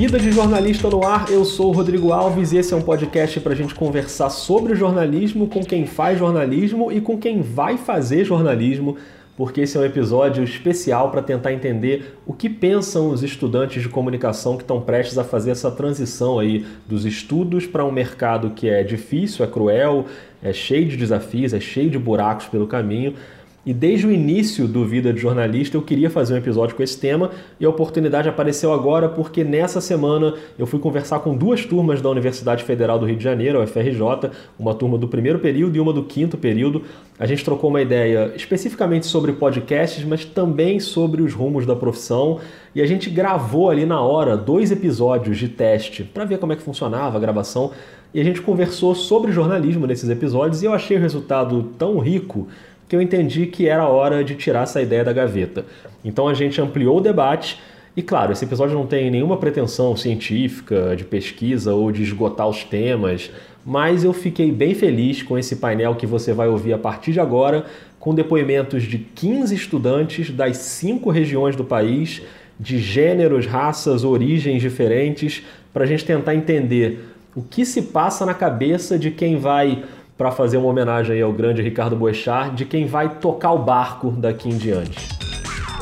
Vida de Jornalista no Ar, eu sou o Rodrigo Alves e esse é um podcast para a gente conversar sobre jornalismo com quem faz jornalismo e com quem vai fazer jornalismo, porque esse é um episódio especial para tentar entender o que pensam os estudantes de comunicação que estão prestes a fazer essa transição aí dos estudos para um mercado que é difícil, é cruel, é cheio de desafios, é cheio de buracos pelo caminho e desde o início do Vida de Jornalista eu queria fazer um episódio com esse tema e a oportunidade apareceu agora porque nessa semana eu fui conversar com duas turmas da Universidade Federal do Rio de Janeiro, a UFRJ, uma turma do primeiro período e uma do quinto período. A gente trocou uma ideia especificamente sobre podcasts, mas também sobre os rumos da profissão e a gente gravou ali na hora dois episódios de teste para ver como é que funcionava a gravação e a gente conversou sobre jornalismo nesses episódios e eu achei o resultado tão rico que eu entendi que era hora de tirar essa ideia da gaveta. Então a gente ampliou o debate. E claro, esse episódio não tem nenhuma pretensão científica, de pesquisa ou de esgotar os temas, mas eu fiquei bem feliz com esse painel que você vai ouvir a partir de agora, com depoimentos de 15 estudantes das cinco regiões do país, de gêneros, raças, origens diferentes, para a gente tentar entender o que se passa na cabeça de quem vai para fazer uma homenagem ao grande Ricardo Boechat, de quem vai tocar o barco daqui em diante.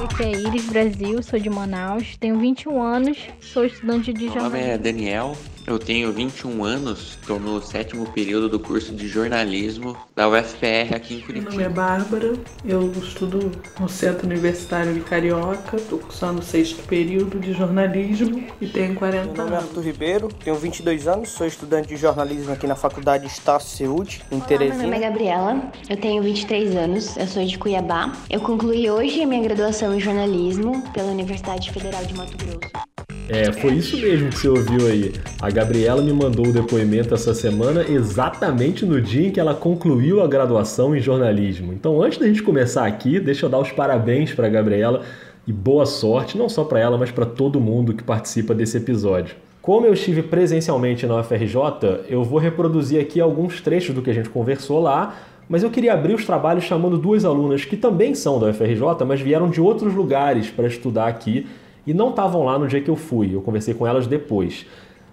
Aqui é Iris Brasil, sou de Manaus, tenho 21 anos, sou estudante de jornalismo. Meu nome é Daniel, eu tenho 21 anos, estou no sétimo período do curso de jornalismo da UFPR aqui em Curitiba. Meu nome é Bárbara, eu estudo no Centro Universitário de Carioca, estou cursando o sexto período de jornalismo e tenho 40 anos. Meu nome é Arthur Ribeiro, tenho 22 anos, sou estudante de jornalismo aqui na Faculdade Estácio Seúd, em Olá, Teresina. meu nome é Gabriela, eu tenho 23 anos, eu sou de Cuiabá. Eu concluí hoje a minha graduação em jornalismo pela Universidade Federal de Mato Grosso. É, foi isso mesmo que você ouviu aí. A Gabriela me mandou o depoimento essa semana exatamente no dia em que ela concluiu a graduação em jornalismo. Então, antes da gente começar aqui, deixa eu dar os parabéns para a Gabriela e boa sorte, não só para ela, mas para todo mundo que participa desse episódio. Como eu estive presencialmente na UFRJ, eu vou reproduzir aqui alguns trechos do que a gente conversou lá, mas eu queria abrir os trabalhos chamando duas alunas que também são da UFRJ, mas vieram de outros lugares para estudar aqui e não estavam lá no dia que eu fui, eu conversei com elas depois.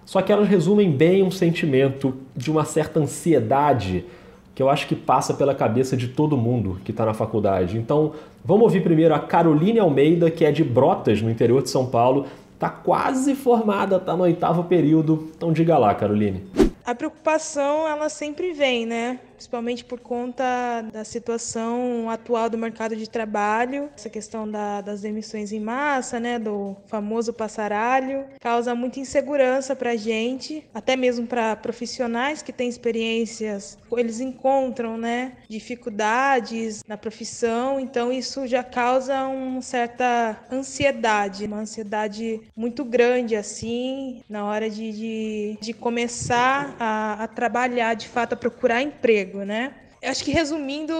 Só que elas resumem bem um sentimento de uma certa ansiedade que eu acho que passa pela cabeça de todo mundo que está na faculdade. Então, vamos ouvir primeiro a Caroline Almeida, que é de Brotas, no interior de São Paulo. Está quase formada, está no oitavo período. Então, diga lá, Caroline. A preocupação, ela sempre vem, né? Principalmente por conta da situação atual do mercado de trabalho, essa questão da, das emissões em massa, né? Do famoso passaralho, causa muita insegurança para a gente, até mesmo para profissionais que têm experiências, eles encontram, né? Dificuldades na profissão, então isso já causa uma certa ansiedade, uma ansiedade muito grande, assim, na hora de, de, de começar a, a trabalhar, de fato, a procurar emprego emprego, né? Eu acho que resumindo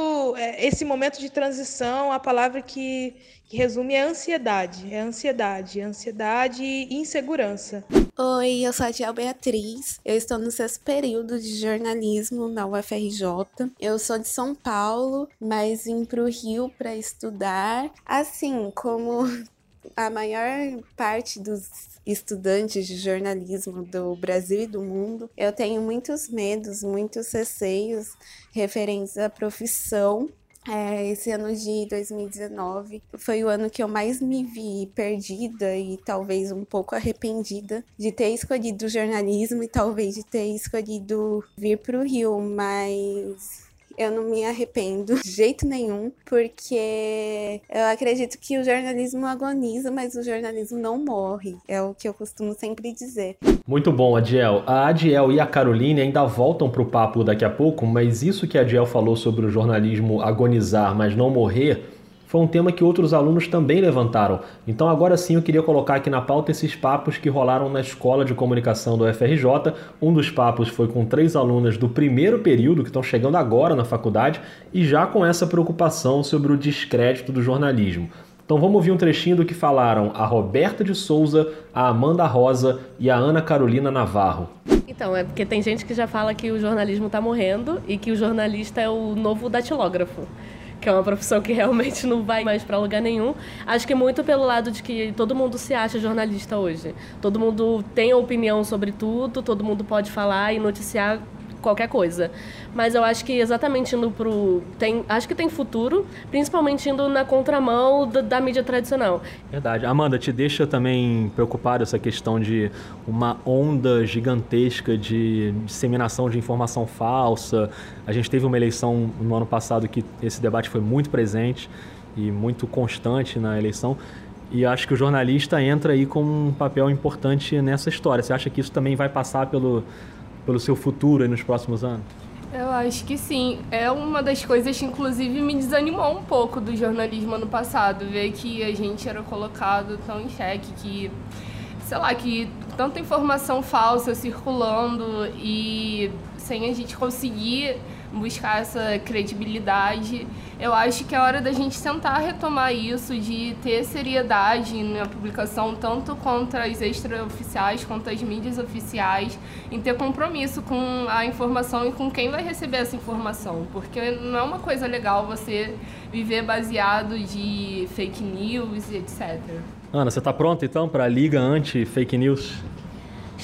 esse momento de transição, a palavra que, que resume é ansiedade. É ansiedade, ansiedade e insegurança. Oi, eu sou a Diel Beatriz. Eu estou no sexto período de jornalismo na UFRJ. Eu sou de São Paulo, mas vim para o Rio para estudar. Assim, como a maior parte dos estudantes de jornalismo do Brasil e do mundo, eu tenho muitos medos, muitos receios referentes à profissão. É, esse ano de 2019 foi o ano que eu mais me vi perdida e talvez um pouco arrependida de ter escolhido jornalismo e talvez de ter escolhido vir para o Rio, mas eu não me arrependo de jeito nenhum, porque eu acredito que o jornalismo agoniza, mas o jornalismo não morre. É o que eu costumo sempre dizer. Muito bom, Adiel. A Adiel e a Caroline ainda voltam para o papo daqui a pouco, mas isso que a Adiel falou sobre o jornalismo agonizar, mas não morrer foi um tema que outros alunos também levantaram. Então agora sim eu queria colocar aqui na pauta esses papos que rolaram na Escola de Comunicação do FRJ. Um dos papos foi com três alunas do primeiro período que estão chegando agora na faculdade e já com essa preocupação sobre o descrédito do jornalismo. Então vamos ouvir um trechinho do que falaram a Roberta de Souza, a Amanda Rosa e a Ana Carolina Navarro. Então, é porque tem gente que já fala que o jornalismo está morrendo e que o jornalista é o novo datilógrafo que é uma profissão que realmente não vai mais para lugar nenhum. Acho que muito pelo lado de que todo mundo se acha jornalista hoje. Todo mundo tem opinião sobre tudo, todo mundo pode falar e noticiar qualquer coisa. Mas eu acho que exatamente indo pro. Tem, acho que tem futuro, principalmente indo na contramão da, da mídia tradicional. Verdade. Amanda, te deixa também preocupado essa questão de uma onda gigantesca de disseminação de informação falsa. A gente teve uma eleição no ano passado que esse debate foi muito presente e muito constante na eleição. E acho que o jornalista entra aí com um papel importante nessa história. Você acha que isso também vai passar pelo, pelo seu futuro nos próximos anos? Eu acho que sim. É uma das coisas que, inclusive, me desanimou um pouco do jornalismo ano passado. Ver que a gente era colocado tão em xeque, que, sei lá, que tanta informação falsa circulando e sem a gente conseguir buscar essa credibilidade. Eu acho que é hora da gente tentar retomar isso, de ter seriedade na publicação, tanto contra as extraoficiais quanto as mídias oficiais, em ter compromisso com a informação e com quem vai receber essa informação, porque não é uma coisa legal você viver baseado de fake news e etc. Ana, você está pronta então para a Liga Anti-Fake News?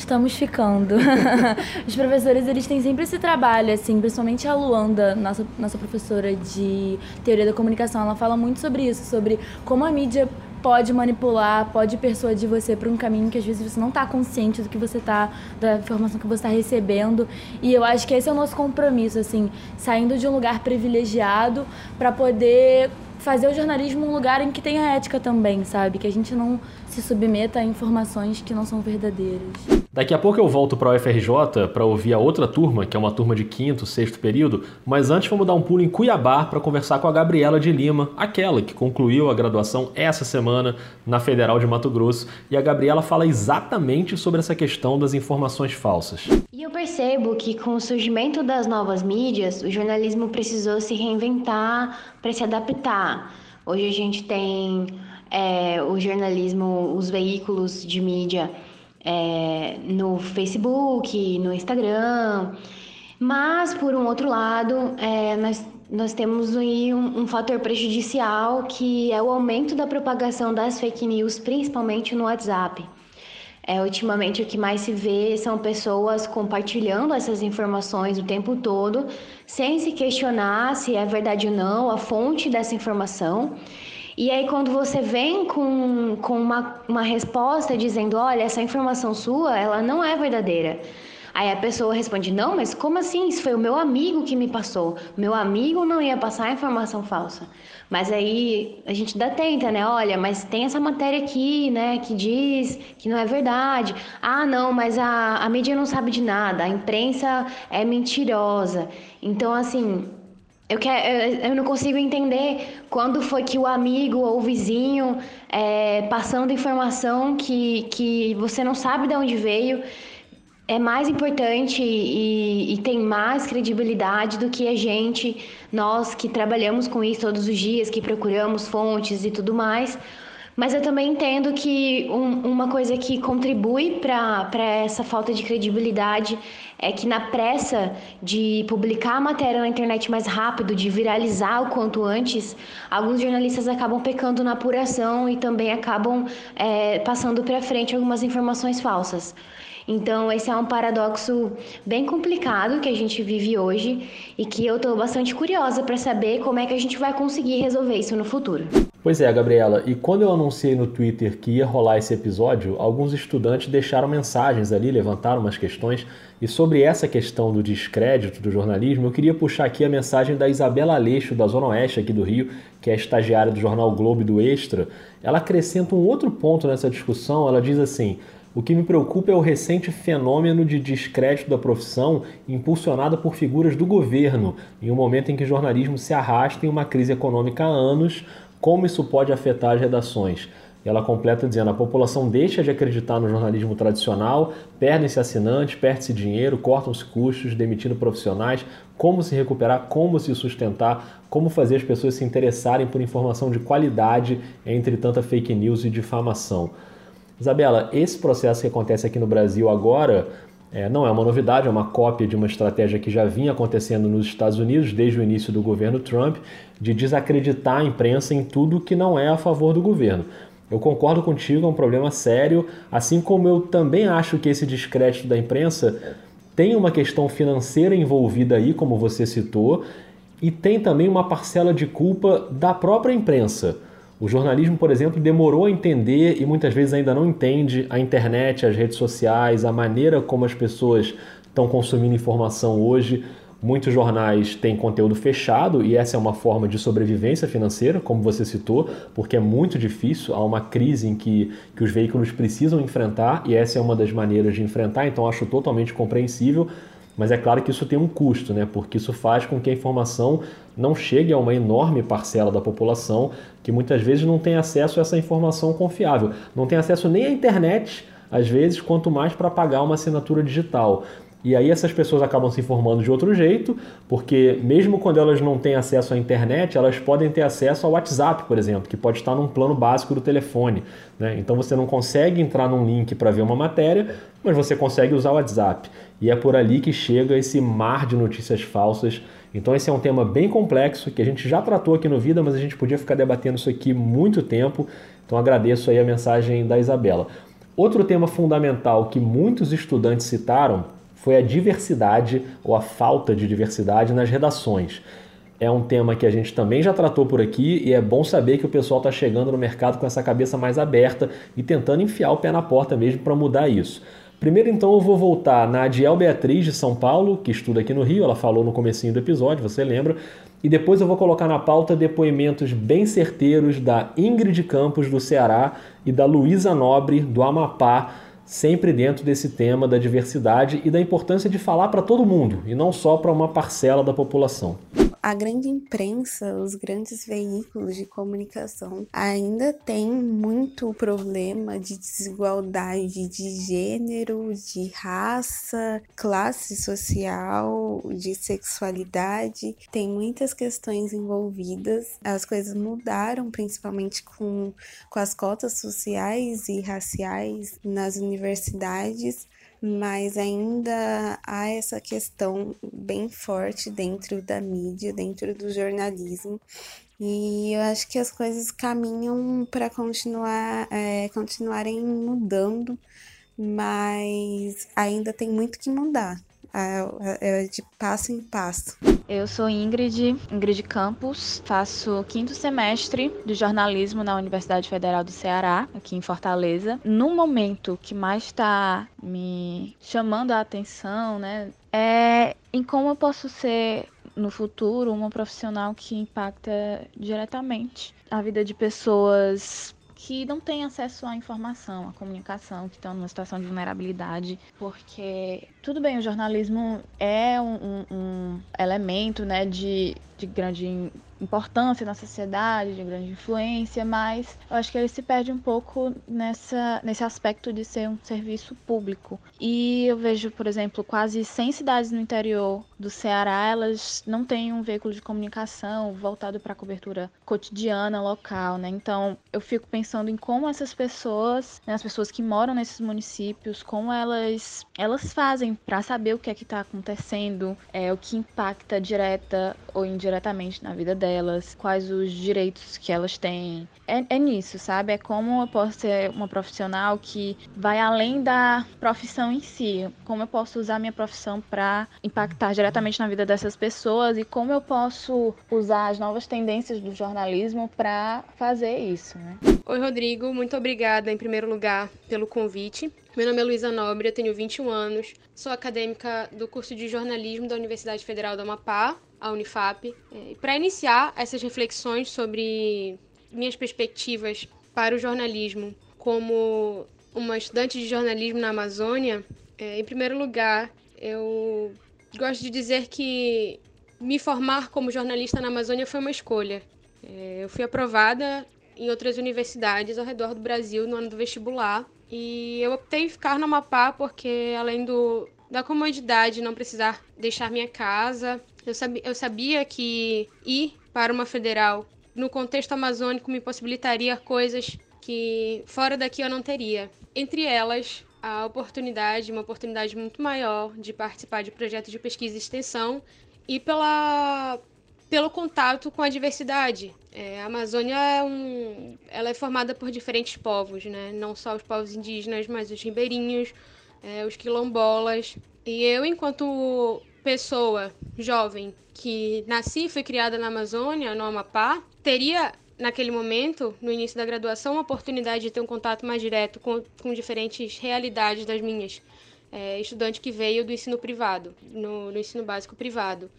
Estamos ficando. Os professores, eles têm sempre esse trabalho, assim, principalmente a Luanda, nossa, nossa professora de teoria da comunicação, ela fala muito sobre isso, sobre como a mídia pode manipular, pode persuadir você para um caminho que às vezes você não está consciente do que você está, da informação que você está recebendo. E eu acho que esse é o nosso compromisso, assim, saindo de um lugar privilegiado para poder fazer o jornalismo um lugar em que tenha ética também, sabe? Que a gente não se submeta a informações que não são verdadeiras. Daqui a pouco eu volto para o UFRJ para ouvir a outra turma, que é uma turma de quinto, sexto período, mas antes vamos dar um pulo em Cuiabá para conversar com a Gabriela de Lima, aquela que concluiu a graduação essa semana na Federal de Mato Grosso, e a Gabriela fala exatamente sobre essa questão das informações falsas. E eu percebo que com o surgimento das novas mídias, o jornalismo precisou se reinventar para se adaptar. Hoje a gente tem é, o jornalismo, os veículos de mídia é, no Facebook, no Instagram, mas por um outro lado, é, nós, nós temos aí um, um fator prejudicial que é o aumento da propagação das fake news, principalmente no WhatsApp. É, ultimamente o que mais se vê são pessoas compartilhando essas informações o tempo todo, sem se questionar se é verdade ou não a fonte dessa informação. E aí, quando você vem com, com uma, uma resposta dizendo: olha, essa informação sua, ela não é verdadeira. Aí a pessoa responde: Não, mas como assim? Isso foi o meu amigo que me passou. Meu amigo não ia passar a informação falsa. Mas aí a gente dá tenta, né? Olha, mas tem essa matéria aqui, né, que diz que não é verdade. Ah, não, mas a, a mídia não sabe de nada. A imprensa é mentirosa. Então, assim, eu, eu não consigo entender quando foi que o amigo ou o vizinho é, passando informação que, que você não sabe de onde veio é mais importante e, e, tem mais credibilidade do que a gente, nós que trabalhamos com isso todos os dias, que procuramos fontes e tudo mais. Mas eu também entendo que um, uma coisa que contribui para essa falta de credibilidade é que na pressa de publicar a matéria na internet mais rápido, de viralizar o quanto antes, alguns jornalistas acabam pecando na apuração e também acabam é, passando para frente algumas informações falsas. Então, esse é um paradoxo bem complicado que a gente vive hoje e que eu estou bastante curiosa para saber como é que a gente vai conseguir resolver isso no futuro. Pois é, Gabriela, e quando eu anunciei no Twitter que ia rolar esse episódio, alguns estudantes deixaram mensagens ali, levantaram umas questões, e sobre essa questão do descrédito do jornalismo, eu queria puxar aqui a mensagem da Isabela Aleixo, da Zona Oeste aqui do Rio, que é estagiária do jornal Globo e do Extra. Ela acrescenta um outro ponto nessa discussão, ela diz assim: o que me preocupa é o recente fenômeno de descrédito da profissão impulsionada por figuras do governo, em um momento em que o jornalismo se arrasta em uma crise econômica há anos, como isso pode afetar as redações. Ela completa dizendo: a população deixa de acreditar no jornalismo tradicional, perdem-se assinantes, perde-se dinheiro, cortam-se custos, demitindo profissionais. Como se recuperar, como se sustentar, como fazer as pessoas se interessarem por informação de qualidade entre tanta fake news e difamação. Isabela, esse processo que acontece aqui no Brasil agora É, não é uma novidade, é uma cópia de uma estratégia que já vinha acontecendo nos Estados Unidos desde o início do governo Trump, de desacreditar a imprensa em tudo que não é a favor do governo. Eu concordo contigo, é um problema sério, assim como eu também acho que esse descrédito da imprensa tem uma questão financeira envolvida aí, como você citou, e tem também uma parcela de culpa da própria imprensa. O jornalismo, por exemplo, demorou a entender e muitas vezes ainda não entende a internet, as redes sociais, a maneira como as pessoas estão consumindo informação hoje. Muitos jornais têm conteúdo fechado e essa é uma forma de sobrevivência financeira, como você citou, porque é muito difícil, há uma crise em que, que os veículos precisam enfrentar e essa é uma das maneiras de enfrentar, então acho totalmente compreensível. Mas é claro que isso tem um custo, né? porque isso faz com que a informação não chegue a uma enorme parcela da população que muitas vezes não tem acesso a essa informação confiável. Não tem acesso nem à internet, às vezes, quanto mais para pagar uma assinatura digital. E aí essas pessoas acabam se informando de outro jeito, porque mesmo quando elas não têm acesso à internet, elas podem ter acesso ao WhatsApp, por exemplo, que pode estar num plano básico do telefone. Né? Então você não consegue entrar num link para ver uma matéria, mas você consegue usar o WhatsApp. E é por ali que chega esse mar de notícias falsas. Então esse é um tema bem complexo que a gente já tratou aqui no Vida, mas a gente podia ficar debatendo isso aqui muito tempo. Então agradeço aí a mensagem da Isabela. Outro tema fundamental que muitos estudantes citaram foi a diversidade ou a falta de diversidade nas redações. É um tema que a gente também já tratou por aqui e é bom saber que o pessoal está chegando no mercado com essa cabeça mais aberta e tentando enfiar o pé na porta mesmo para mudar isso. Primeiro, então, eu vou voltar na Adiel Beatriz de São Paulo, que estuda aqui no Rio, ela falou no comecinho do episódio, você lembra? E depois eu vou colocar na pauta depoimentos bem certeiros da Ingrid Campos, do Ceará, e da Luísa Nobre, do Amapá, sempre dentro desse tema da diversidade e da importância de falar para todo mundo e não só para uma parcela da população a grande imprensa, os grandes veículos de comunicação ainda tem muito problema de desigualdade de gênero, de raça, classe social, de sexualidade. Tem muitas questões envolvidas. As coisas mudaram, principalmente com, com as cotas sociais e raciais nas universidades mas ainda há essa questão bem forte dentro da mídia, dentro do jornalismo. E eu acho que as coisas caminham para continuar, é, continuarem mudando, mas ainda tem muito que mudar. É, é de passo em passo. Eu sou Ingrid, Ingrid Campos, faço quinto semestre de jornalismo na Universidade Federal do Ceará, aqui em Fortaleza. No momento que mais está me chamando a atenção, né, é em como eu posso ser no futuro uma profissional que impacta diretamente a vida de pessoas que não têm acesso à informação, à comunicação, que estão numa situação de vulnerabilidade, porque tudo bem, o jornalismo é um, um, um elemento né, de, de grande importância na sociedade, de grande influência, mas eu acho que ele se perde um pouco nessa, nesse aspecto de ser um serviço público. E eu vejo, por exemplo, quase 100 cidades no interior do Ceará, elas não têm um veículo de comunicação voltado para a cobertura cotidiana local, né? Então, eu fico pensando em como essas pessoas, né, as pessoas que moram nesses municípios, como elas elas fazem para saber o que é que está acontecendo, é o que impacta direta ou indiretamente na vida delas delas, quais os direitos que elas têm. É, é nisso, sabe? É como eu posso ser uma profissional que vai além da profissão em si. Como eu posso usar minha profissão para impactar diretamente na vida dessas pessoas e como eu posso usar as novas tendências do jornalismo para fazer isso, né? Oi, Rodrigo. Muito obrigada, em primeiro lugar, pelo convite. Meu nome é Luísa Nobre, eu tenho 21 anos, sou acadêmica do curso de jornalismo da Universidade Federal do Amapá, a Unifap. É, Para iniciar essas reflexões sobre minhas perspectivas para o jornalismo como uma estudante de jornalismo na Amazônia, é, em primeiro lugar, eu gosto de dizer que me formar como jornalista na Amazônia foi uma escolha. É, eu fui aprovada em outras universidades ao redor do Brasil no ano do vestibular e eu optei ficar no Amapá porque, além do, da comodidade, não precisar deixar minha casa, eu sabia, eu sabia que ir para uma federal no contexto amazônico me possibilitaria coisas que fora daqui eu não teria. Entre elas, a oportunidade, uma oportunidade muito maior de participar de projetos de pesquisa e extensão e pela, pelo contato com a diversidade. É, a Amazônia é, um, ela é formada por diferentes povos, né? não só os povos indígenas, mas os ribeirinhos, é, os quilombolas. E eu, enquanto pessoa jovem que nasci e fui criada na Amazônia, no Amapá, teria naquele momento, no início da graduação, a oportunidade de ter um contato mais direto com, com diferentes realidades das minhas. É, estudante que veio do ensino privado, no, no ensino básico privado.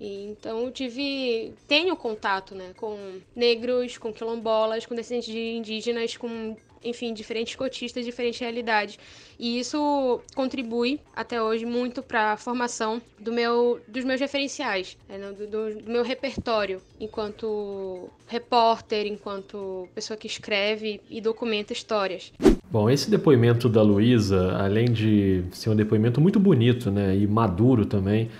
E, então eu tive, tenho contato né, com negros, com quilombolas, com descendentes de indígenas, com enfim, diferentes cotistas, diferentes realidades. E isso contribui até hoje muito para a formação do meu, dos meus referenciais, né, do, do, do, meu repertório enquanto repórter, enquanto pessoa que escreve e documenta histórias. Bom, esse depoimento da Luísa, além de ser um depoimento muito bonito né, e maduro também,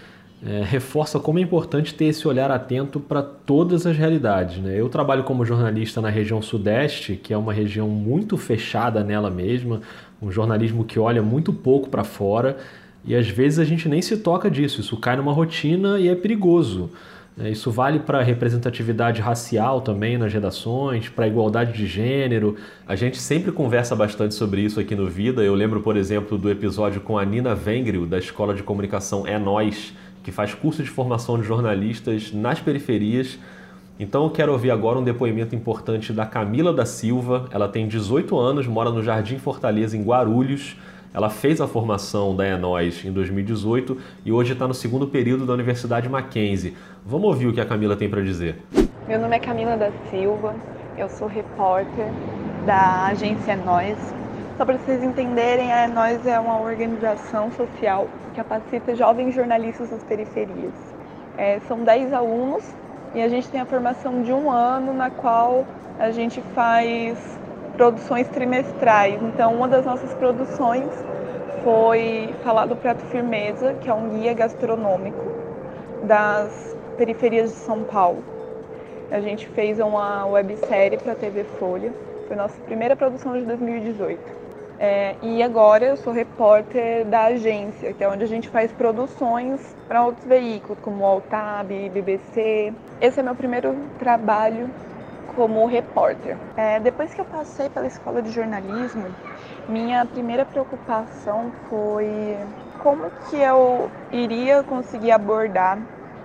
é, reforça como é importante ter esse olhar atento para todas as realidades. Né? Eu trabalho como jornalista na região Sudeste, que é uma região muito fechada nela mesma, um jornalismo que olha muito pouco para fora e às vezes a gente nem se toca disso, isso cai numa rotina e é perigoso. Né? Isso vale para representatividade racial também nas redações, para igualdade de gênero. A gente sempre conversa bastante sobre isso aqui no Vida. Eu lembro, por exemplo, do episódio com a Nina Vengril, da Escola de Comunicação É Nós, que faz curso de formação de jornalistas nas periferias. Então eu quero ouvir agora um depoimento importante da Camila da Silva. Ela tem 18 anos, mora no Jardim Fortaleza, em Guarulhos. Ela fez a formação da Enóis em 2018 e hoje está no segundo período da Universidade Mackenzie. Vamos ouvir o que a Camila tem para dizer. Meu nome é Camila da Silva, eu sou repórter da agência Enóis. Só para vocês entenderem, a Enóis é uma organização social capacita jovens jornalistas das periferias. É, são 10 alunos e a gente tem a formação de um ano na qual a gente faz produções trimestrais. Então, uma das nossas produções foi falar do Prato Firmeza, que é um guia gastronômico das periferias de São Paulo. A gente fez uma websérie para a TV Folha. Foi nossa primeira produção de 2018. É, e agora eu sou repórter da agência, que é onde a gente faz produções para outros veículos, como o Altab, BBC. Esse é meu primeiro trabalho como repórter. É, depois que eu passei pela escola de jornalismo, minha primeira preocupação foi como que eu iria conseguir abordar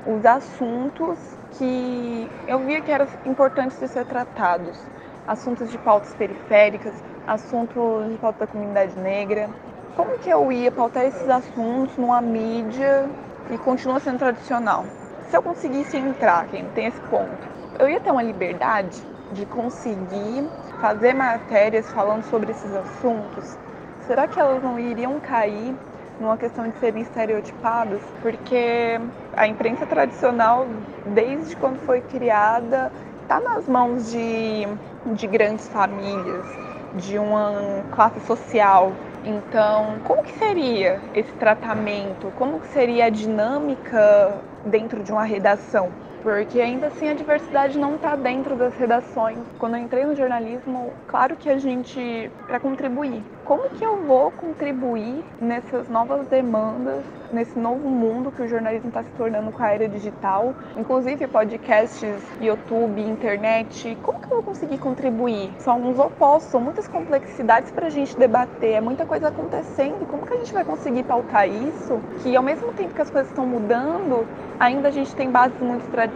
os assuntos que eu via que eram importantes de ser tratados, assuntos de pautas periféricas, assuntos de pauta da comunidade negra. Como que eu ia pautar esses assuntos numa mídia que continua sendo tradicional? Se eu conseguisse entrar, quem tem esse ponto, eu ia ter uma liberdade de conseguir fazer matérias falando sobre esses assuntos? Será que elas não iriam cair numa questão de serem estereotipadas? Porque a imprensa tradicional, desde quando foi criada, está nas mãos de, de grandes famílias de uma classe social. Então, como que seria esse tratamento? Como que seria a dinâmica dentro de uma redação? Porque ainda assim a diversidade não está dentro das redações. Quando eu entrei no jornalismo, claro que a gente, para contribuir, como que eu vou contribuir nessas novas demandas, nesse novo mundo que o jornalismo está se tornando com a era digital, inclusive podcasts, YouTube, internet, como que eu vou conseguir contribuir? São uns opostos, são muitas complexidades para a gente debater, é muita coisa acontecendo, como que a gente vai conseguir pautar isso? Que ao mesmo tempo que as coisas estão mudando, ainda a gente tem bases muito tradicionais.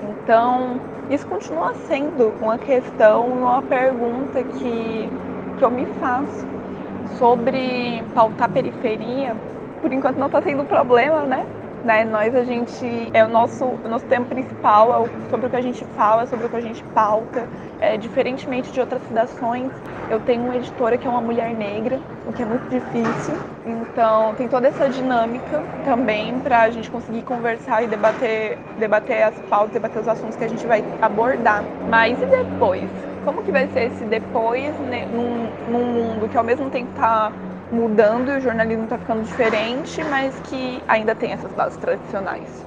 Então, isso continua sendo uma questão, uma pergunta que que eu me faço sobre pautar periferia, por enquanto não está sendo problema, né? Né? Nós, a gente, é o nosso, o nosso tema principal, é sobre o que a gente fala, sobre o que a gente pauta. É, diferentemente de outras redações, eu tenho uma editora que é uma mulher negra, o que é muito difícil. Então, tem toda essa dinâmica também para a gente conseguir conversar e debater, debater as pautas, debater os assuntos que a gente vai abordar. Mas e depois? Como que vai ser esse depois né, num, num mundo que ao mesmo tempo está mudando e o jornalismo está ficando diferente, mas que ainda tem essas bases tradicionais.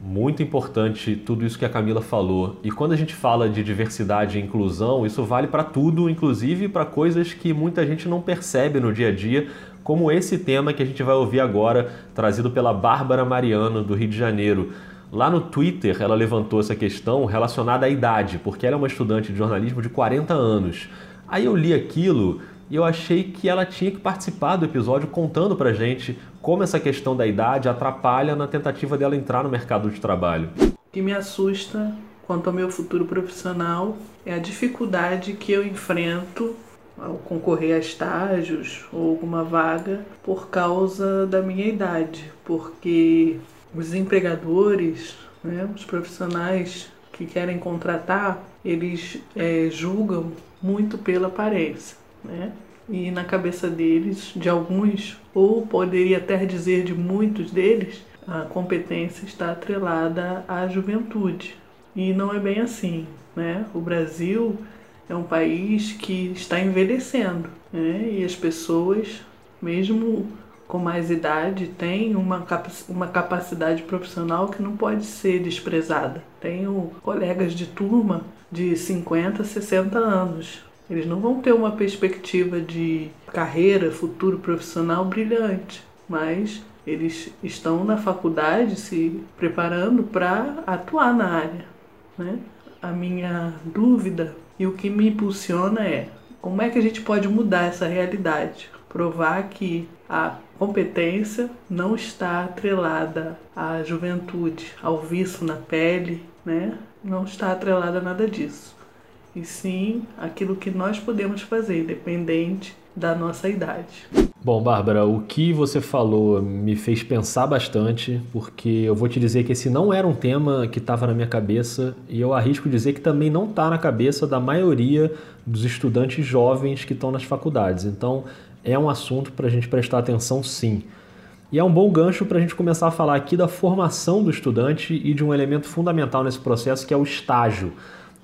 Muito importante tudo isso que a Camila falou. E quando a gente fala de diversidade e inclusão, isso vale para tudo, inclusive para coisas que muita gente não percebe no dia a dia, como esse tema que a gente vai ouvir agora, trazido pela Bárbara Mariano, do Rio de Janeiro. Lá no Twitter, ela levantou essa questão relacionada à idade, porque ela é uma estudante de jornalismo de 40 anos. Aí eu li aquilo e eu achei que ela tinha que participar do episódio contando pra gente como essa questão da idade atrapalha na tentativa dela entrar no mercado de trabalho. O que me assusta quanto ao meu futuro profissional é a dificuldade que eu enfrento ao concorrer a estágios ou alguma vaga por causa da minha idade, porque os empregadores, né, os profissionais que querem contratar, eles é, julgam muito pela aparência né? E na cabeça deles, de alguns, ou poderia até dizer de muitos deles, a competência está atrelada à juventude. E não é bem assim, né? O Brasil é um país que está envelhecendo, né? E as pessoas, mesmo com mais idade, têm uma, uma capacidade profissional que não pode ser desprezada. Tenho colegas de turma de 50, 60 anos, eles não vão ter uma perspectiva de carreira, futuro profissional brilhante, mas eles estão na faculdade se preparando para atuar na área. Né? A minha dúvida e o que me impulsiona é como é que a gente pode mudar essa realidade? Provar que a competência não está atrelada à juventude, ao vício na pele, né? não está atrelada a nada disso e sim aquilo que nós podemos fazer, independente da nossa idade. Bom, Bárbara, o que você falou me fez pensar bastante, porque eu vou te dizer que esse não era um tema que estava na minha cabeça e eu arrisco dizer que também não está na cabeça da maioria dos estudantes jovens que estão nas faculdades. Então, é um assunto para a gente prestar atenção, sim. E é um bom gancho para a gente começar a falar aqui da formação do estudante e de um elemento fundamental nesse processo que é o estágio.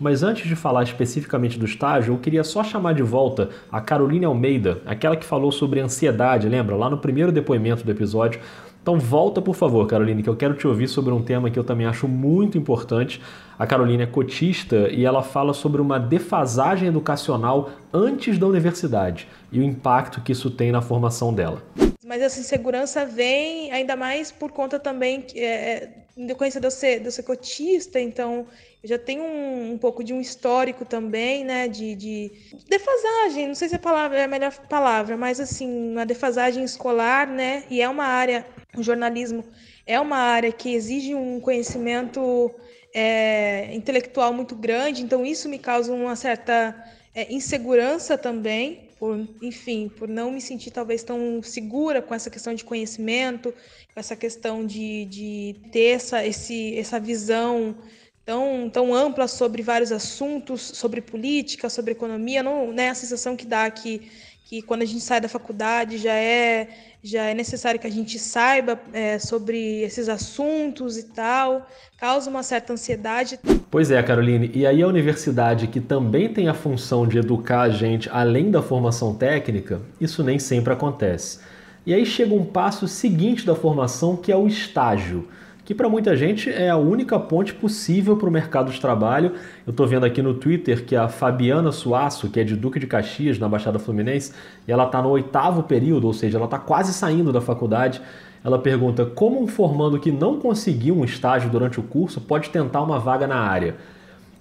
Mas antes de falar especificamente do estágio, eu queria só chamar de volta a Caroline Almeida, aquela que falou sobre ansiedade, lembra? Lá no primeiro depoimento do episódio. Então volta, por favor, Caroline, que eu quero te ouvir sobre um tema que eu também acho muito importante. A Caroline é cotista e ela fala sobre uma defasagem educacional antes da universidade e o impacto que isso tem na formação dela. Mas essa insegurança vem ainda mais por conta também é, em decorrência de eu ser, de eu ser cotista, então eu já tenho um, um, pouco de um histórico também, né, de, de, defasagem, não sei se a palavra é a melhor palavra, mas assim, uma defasagem escolar, né, e é uma área, o jornalismo é uma área que exige um conhecimento é, intelectual muito grande, então isso me causa uma certa é, insegurança também, por, enfim, por não me sentir talvez tão segura com essa questão de conhecimento, com essa questão de, de ter essa, esse, essa visão tão, tão ampla sobre vários assuntos, sobre política, sobre economia, não, né, a sensação que dá que, que quando a gente sai da faculdade já é, já é necessário que a gente saiba é, sobre esses assuntos e tal, causa uma certa ansiedade. Pois é, Caroline, e aí a universidade, que também tem a função de educar a gente além da formação técnica, isso nem sempre acontece. E aí chega um passo seguinte da formação, que é o estágio que para muita gente é a única ponte possível para o mercado de trabalho. Eu estou vendo aqui no Twitter que a Fabiana Suaço, que é de Duque de Caxias, na Baixada Fluminense, e ela está no oitavo período, ou seja, ela está quase saindo da faculdade. Ela pergunta como um formando que não conseguiu um estágio durante o curso pode tentar uma vaga na área.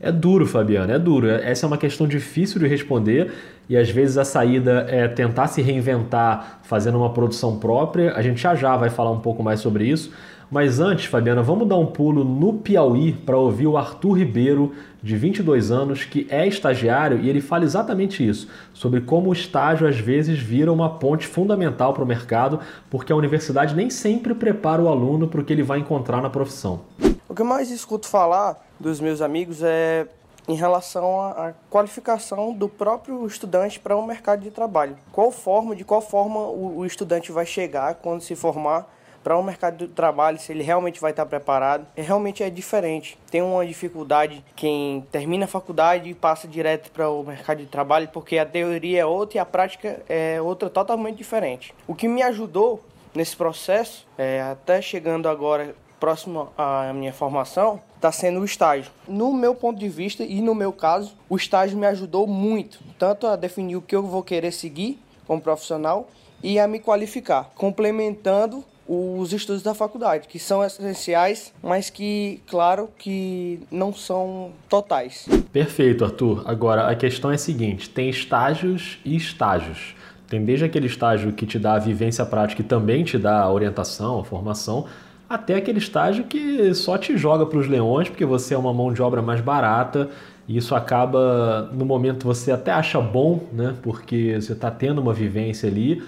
É duro, Fabiana, é duro. Essa é uma questão difícil de responder e às vezes a saída é tentar se reinventar fazendo uma produção própria. A gente já já vai falar um pouco mais sobre isso. Mas antes, Fabiana, vamos dar um pulo no Piauí para ouvir o Arthur Ribeiro, de 22 anos, que é estagiário, e ele fala exatamente isso, sobre como o estágio às vezes vira uma ponte fundamental para o mercado, porque a universidade nem sempre prepara o aluno para o que ele vai encontrar na profissão. O que eu mais escuto falar dos meus amigos é em relação à qualificação do próprio estudante para o mercado de trabalho. Qual forma, de qual forma o estudante vai chegar quando se formar para o mercado de trabalho, se ele realmente vai estar preparado, é, realmente é diferente. Tem uma dificuldade quem termina a faculdade e passa direto para o mercado de trabalho, porque a teoria é outra e a prática é outra totalmente diferente. O que me ajudou nesse processo, é, até chegando agora próximo à minha formação, está sendo o estágio. No meu ponto de vista e no meu caso, o estágio me ajudou muito, tanto a definir o que eu vou querer seguir como profissional e a me qualificar, complementando os estudos da faculdade, que são essenciais, mas que, claro, que não são totais. Perfeito, Arthur. Agora, a questão é a seguinte, tem estágios e estágios. Tem desde aquele estágio que te dá a vivência prática e também te dá a orientação, a formação, até aquele estágio que só te joga para os leões porque você é uma mão de obra mais barata e isso acaba, no momento, você até acha bom, né? Porque você está tendo uma vivência ali,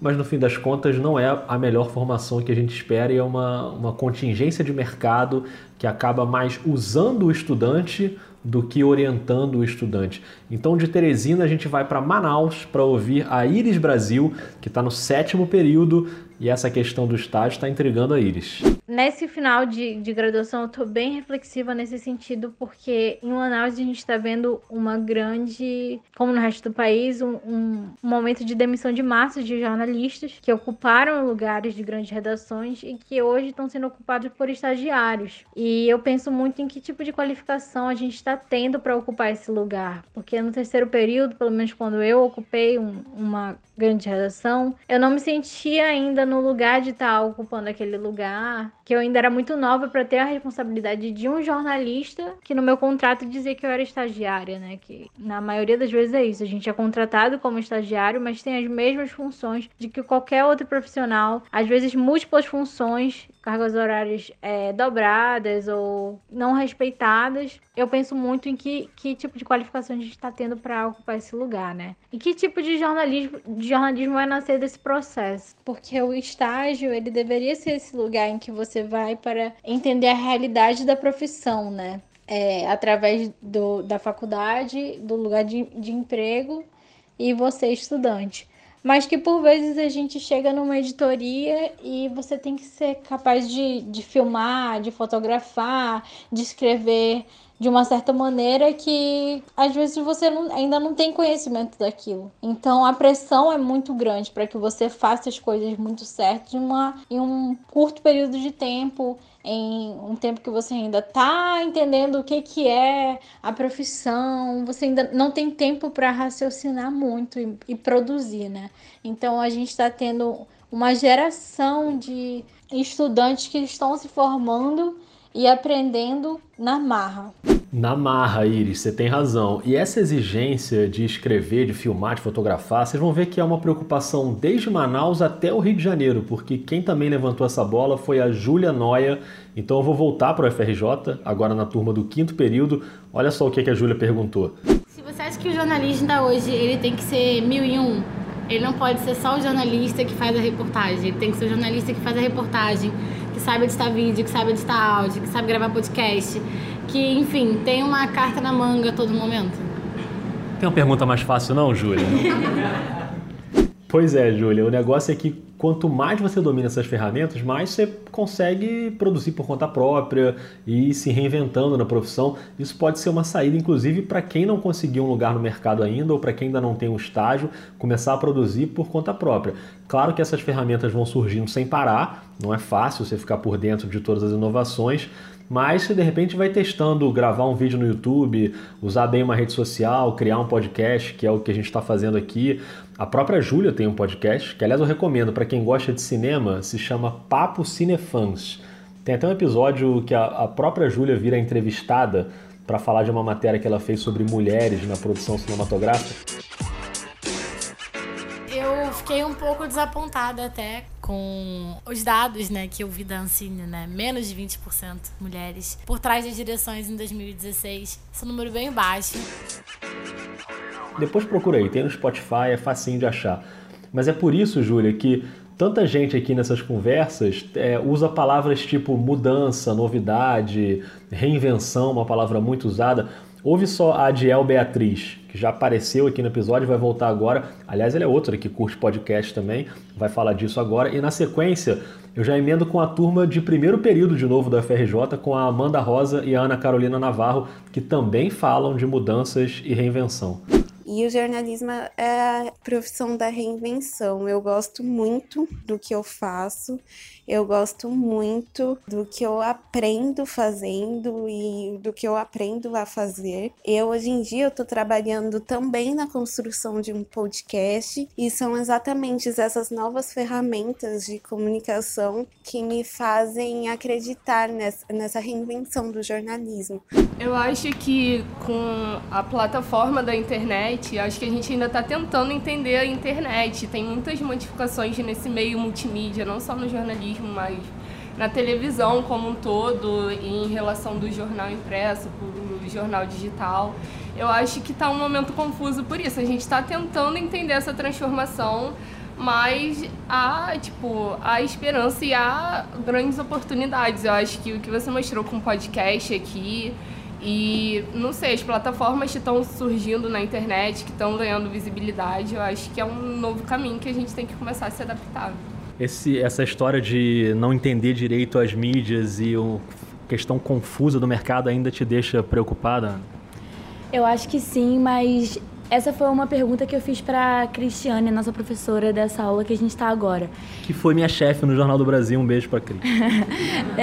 mas no fim das contas não é a melhor formação que a gente espera e é uma, uma contingência de mercado que acaba mais usando o estudante do que orientando o estudante. Então, de Teresina, a gente vai para Manaus para ouvir a Iris Brasil, que está no sétimo período, e essa questão do estágio está intrigando a Iris. Nesse final de, de graduação, eu estou bem reflexiva nesse sentido, porque em Manaus a gente está vendo uma grande, como no resto do país, um, um, momento de demissão de massas de jornalistas que ocuparam lugares de grandes redações e que hoje estão sendo ocupados por estagiários. E eu penso muito em que tipo de qualificação a gente está tendo para ocupar esse lugar, porque no terceiro período, pelo menos quando eu ocupei um, uma grande redação, eu não me sentia ainda no lugar de estar tá ocupando aquele lugar, que eu ainda era muito nova para ter a responsabilidade de um jornalista, que no meu contrato dizia que eu era estagiária, né? Que na maioria das vezes é isso, a gente é contratado como estagiário, mas tem as mesmas funções de que qualquer outro profissional, às vezes múltiplas funções, cargas horárias é, dobradas ou não respeitadas. Eu penso muito em que, que tipo de qualificação a gente está tendo para ocupar esse lugar, né? E que tipo de jornalismo, de jornalismo vai nascer desse processo? Porque o estágio, ele deveria ser esse lugar em que você vai para entender a realidade da profissão, né? É, através do, da faculdade, do lugar de, de emprego e você estudante mas que por vezes a gente chega numa editoria e você tem que ser capaz de, de filmar, de fotografar, de escrever de uma certa maneira que às vezes você não, ainda não tem conhecimento daquilo. Então a pressão é muito grande para que você faça as coisas muito certas em, uma, em um curto período de tempo em um tempo que você ainda está entendendo o que, que é a profissão, você ainda não tem tempo para raciocinar muito e, e, produzir, né? Então a gente está tendo uma geração de estudantes que estão se formando e aprendendo na marra. Na marra, Iris, você tem razão. E essa exigência de escrever, de filmar, de fotografar, vocês vão ver que é uma preocupação desde Manaus até o Rio de Janeiro, porque quem também levantou essa bola foi a Júlia Noia. Então eu vou voltar para o FRJ, agora na turma do quinto período. Olha só o que, que a Júlia perguntou. Se você acha que o jornalista hoje ele tem que ser mil e um, ele não pode ser só o jornalista que faz a reportagem, ele tem que ser o jornalista que faz a reportagem, que sabe editar vídeo, que sabe editar áudio, que sabe gravar podcast que, enfim, tem uma carta na manga a todo momento? Tem uma pergunta mais fácil não, Júlia? pois é, Júlia, o negócio é que quanto mais você domina essas ferramentas, mais você consegue produzir por conta própria e se reinventando na profissão. Isso pode ser uma saída, inclusive, para quem não conseguiu um lugar no mercado ainda ou para quem ainda não tem um estágio, começar a produzir por conta própria. Claro que essas ferramentas vão surgindo sem parar, não é fácil você ficar por dentro de todas as inovações, mas se de repente vai testando gravar um vídeo no YouTube, usar bem uma rede social, criar um podcast, que é o que a gente está fazendo aqui. A própria Júlia tem um podcast, que aliás eu recomendo para quem gosta de cinema, se chama Papo Cinefãs. Tem até um episódio que a, a própria Júlia vira entrevistada para falar de uma matéria que ela fez sobre mulheres na produção cinematográfica fiquei um pouco desapontada até com os dados, né, que eu vi da Ancine, né? Menos de 20% mulheres por trás das direções em 2016. Esse é um número bem baixo. Depois procura aí, tem no Spotify, é facinho de achar. Mas é por isso, Júlia, que tanta gente aqui nessas conversas é, usa palavras tipo mudança, novidade, reinvenção, uma palavra muito usada. Ouve só a Adiel Beatriz, que já apareceu aqui no episódio, vai voltar agora. Aliás, ele é outro que curte podcast também, vai falar disso agora. E na sequência, eu já emendo com a turma de primeiro período de novo da FRJ, com a Amanda Rosa e a Ana Carolina Navarro, que também falam de mudanças e reinvenção. E o jornalismo é a profissão da reinvenção. Eu gosto muito do que eu faço. Eu gosto muito do que eu aprendo fazendo e do que eu aprendo a fazer. Eu hoje em dia eu tô trabalhando também na construção de um podcast e são exatamente essas novas ferramentas de comunicação que me fazem acreditar nessa, nessa reinvenção do jornalismo. Eu acho que com a plataforma da internet, acho que a gente ainda está tentando entender a internet. Tem muitas modificações nesse meio multimídia, não só no jornalismo, mas na televisão como um todo, em relação do jornal impresso para o jornal digital. Eu acho que está um momento confuso por isso. A gente está tentando entender essa transformação, mas há, tipo, há esperança e há grandes oportunidades. Eu acho que o que você mostrou com o podcast aqui e não sei, as plataformas que estão surgindo na internet, que estão ganhando visibilidade, eu acho que é um novo caminho que a gente tem que começar a se adaptar. Esse, essa história de não entender direito as mídias e a questão confusa do mercado ainda te deixa preocupada? Eu acho que sim, mas essa foi uma pergunta que eu fiz para Cristiane, nossa professora dessa aula que a gente está agora. Que foi minha chefe no Jornal do Brasil. Um beijo para Cris.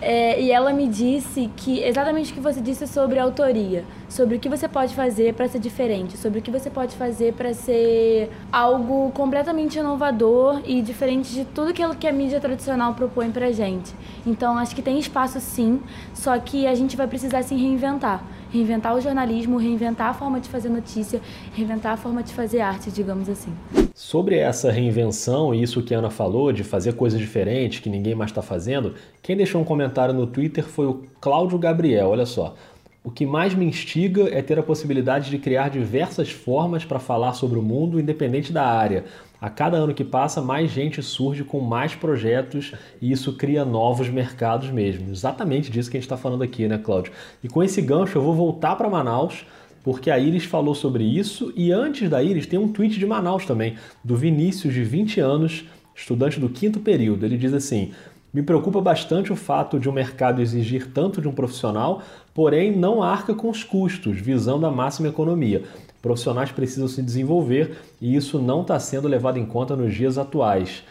é, é, e ela me disse que exatamente o que você disse sobre autoria, sobre o que você pode fazer para ser diferente, sobre o que você pode fazer para ser algo completamente inovador e diferente de tudo aquilo que a mídia tradicional propõe para gente. Então acho que tem espaço sim, só que a gente vai precisar se reinventar reinventar o jornalismo, reinventar a forma de fazer notícia, reinventar a forma de fazer arte, digamos assim. Sobre essa reinvenção e isso que a Ana falou, de fazer coisas diferentes que ninguém mais está fazendo, quem deixou um comentário no Twitter foi o Cláudio Gabriel. Olha só. O que mais me instiga é ter a possibilidade de criar diversas formas para falar sobre o mundo, independente da área. A cada ano que passa, mais gente surge com mais projetos e isso cria novos mercados mesmo. Exatamente disso que a gente está falando aqui, né, Cláudio? E com esse gancho, eu vou voltar para Manaus, porque a Iris falou sobre isso e antes da Iris tem um tweet de Manaus também, do Vinícius, de 20 anos, estudante do quinto período. Ele diz assim: me preocupa bastante o fato de o um mercado exigir tanto de um profissional, porém não arca com os custos, visando a máxima economia. Profissionais precisam se desenvolver e isso não está sendo levado em conta nos dias atuais.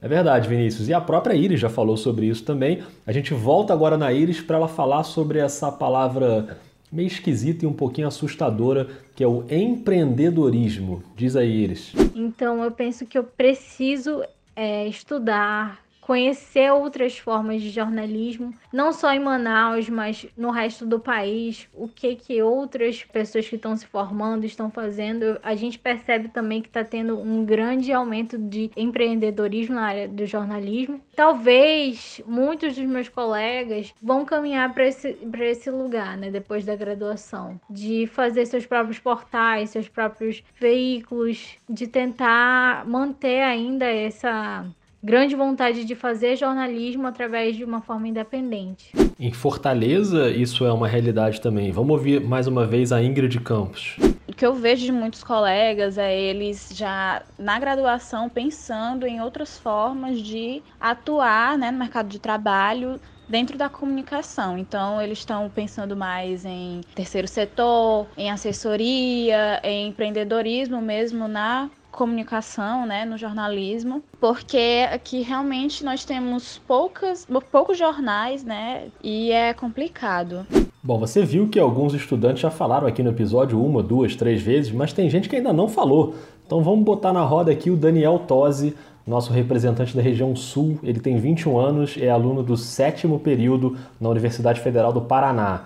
É verdade, Vinícius. E a própria Iris já falou sobre isso também. A gente volta agora na Iris para ela falar sobre essa palavra meio esquisita e um pouquinho assustadora, que é o empreendedorismo. Diz aí, Iris. Então, eu penso que eu preciso é, estudar, conhecer outras formas de jornalismo, não só em Manaus, mas no resto do país, o que que outras pessoas que estão se formando estão fazendo. A gente percebe também que está tendo um grande aumento de empreendedorismo na área do jornalismo. Talvez muitos dos meus colegas vão caminhar para esse, esse lugar, né, depois da graduação, de fazer seus próprios portais, seus próprios veículos, de tentar manter ainda essa grande vontade de fazer jornalismo através de uma forma independente. Em Fortaleza, isso é uma realidade também. Vamos ouvir mais uma vez a Ingrid Campos. O que eu vejo de muitos colegas é eles já na graduação pensando em outras formas de atuar né, no mercado de trabalho dentro da comunicação. Então, eles estão pensando mais em terceiro setor, em assessoria, em empreendedorismo mesmo na comunicação, né, no jornalismo, porque aqui realmente nós temos poucas, poucos jornais, né, e é complicado. Bom, você viu que alguns estudantes já falaram aqui no episódio uma, duas, três vezes, mas tem gente que ainda não falou. Então vamos botar na roda aqui o Daniel Tosi, nosso representante da região sul. Ele tem 21 anos, é aluno do sétimo período na Universidade Federal do Paraná.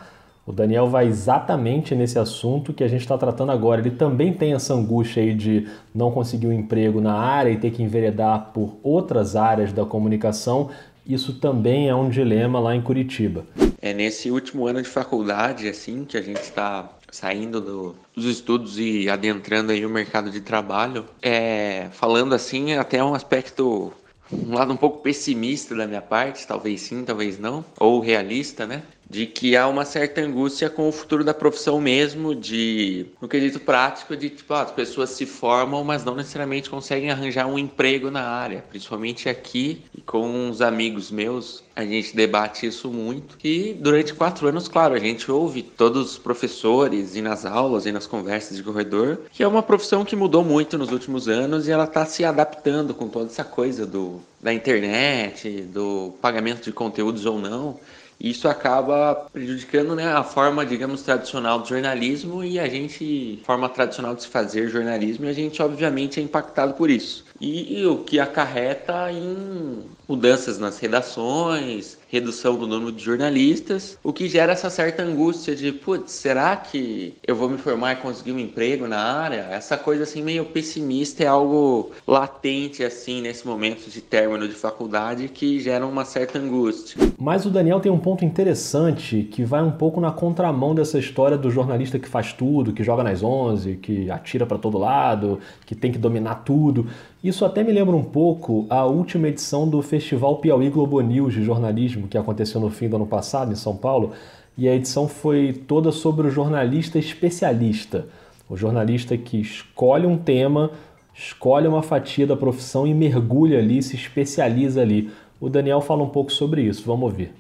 O Daniel vai exatamente nesse assunto que a gente está tratando agora. Ele também tem essa angústia aí de não conseguir um emprego na área e ter que enveredar por outras áreas da comunicação. Isso também é um dilema lá em Curitiba. É nesse último ano de faculdade, assim, que a gente está saindo do, dos estudos e adentrando aí o mercado de trabalho. É, falando assim, até um aspecto um lado um pouco pessimista da minha parte, talvez sim, talvez não, ou realista, né? De que há uma certa angústia com o futuro da profissão mesmo, de no quesito prático de tipo, ah, as pessoas se formam, mas não necessariamente conseguem arranjar um emprego na área, principalmente aqui e com uns amigos meus, a gente debate isso muito. E durante quatro anos, claro, a gente ouve todos os professores e nas aulas e nas conversas de corredor, que é uma profissão que mudou muito nos últimos anos e ela está se adaptando com toda essa coisa do, da internet, do pagamento de conteúdos ou não. Isso acaba prejudicando né, a forma, digamos, tradicional do jornalismo e a gente, forma tradicional de se fazer jornalismo, e a gente obviamente é impactado por isso. E, e o que acarreta em mudanças nas redações, redução do número de jornalistas, o que gera essa certa angústia de, putz, será que eu vou me formar e conseguir um emprego na área? Essa coisa assim meio pessimista é algo latente assim nesse momento de término de faculdade que gera uma certa angústia. Mas o Daniel tem um ponto interessante que vai um pouco na contramão dessa história do jornalista que faz tudo, que joga nas 11, que atira para todo lado, que tem que dominar tudo. Isso até me lembra um pouco a última edição do Festival Piauí Globo News de jornalismo que aconteceu no fim do ano passado em São Paulo, e a edição foi toda sobre o jornalista especialista, o jornalista que escolhe um tema, escolhe uma fatia da profissão e mergulha ali, se especializa ali. O Daniel fala um pouco sobre isso, vamos ouvir